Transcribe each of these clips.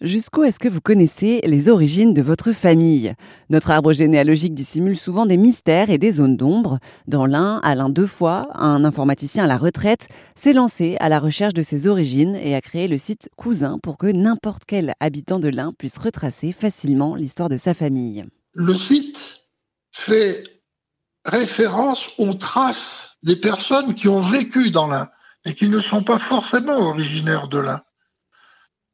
Jusqu'où est-ce que vous connaissez les origines de votre famille? Notre arbre généalogique dissimule souvent des mystères et des zones d'ombre. Dans l'un, Alain fois, un informaticien à la retraite, s'est lancé à la recherche de ses origines et a créé le site Cousin pour que n'importe quel habitant de l'Ain puisse retracer facilement l'histoire de sa famille. Le site fait référence aux traces des personnes qui ont vécu dans l'Ain et qui ne sont pas forcément originaires de l'Ain.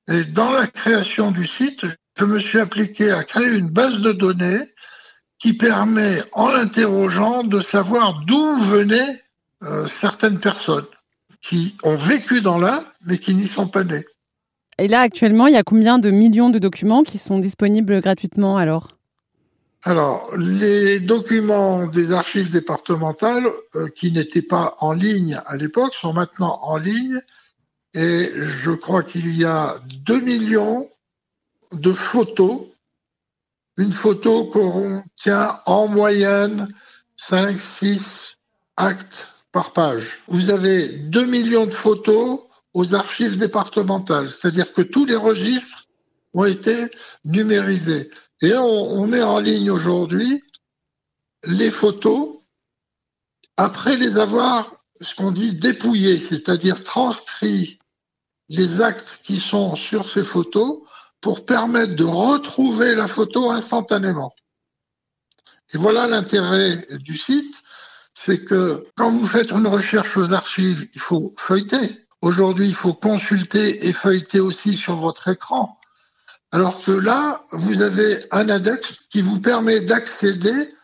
Et dans la création du site, je me suis appliqué à créer une base de données qui permet, en l'interrogeant, de savoir d'où venaient euh, certaines personnes qui ont vécu dans l'Ain, mais qui n'y sont pas nées. Et là, actuellement, il y a combien de millions de documents qui sont disponibles gratuitement alors? Alors, les documents des archives départementales euh, qui n'étaient pas en ligne à l'époque sont maintenant en ligne et je crois qu'il y a 2 millions de photos. Une photo contient en moyenne 5, 6 actes par page. Vous avez 2 millions de photos aux archives départementales, c'est-à-dire que tous les registres ont été numérisés. Et on, on met en ligne aujourd'hui les photos après les avoir, ce qu'on dit, dépouillées, c'est-à-dire transcrits les actes qui sont sur ces photos pour permettre de retrouver la photo instantanément. Et voilà l'intérêt du site, c'est que quand vous faites une recherche aux archives, il faut feuilleter. Aujourd'hui, il faut consulter et feuilleter aussi sur votre écran. Alors que là, vous avez un index qui vous permet d'accéder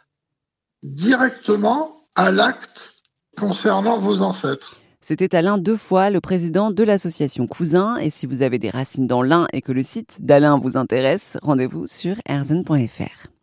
directement à l'acte concernant vos ancêtres. C'était Alain deux fois le président de l'association Cousin. Et si vous avez des racines dans l'un et que le site d'Alain vous intéresse, rendez-vous sur erzen.fr.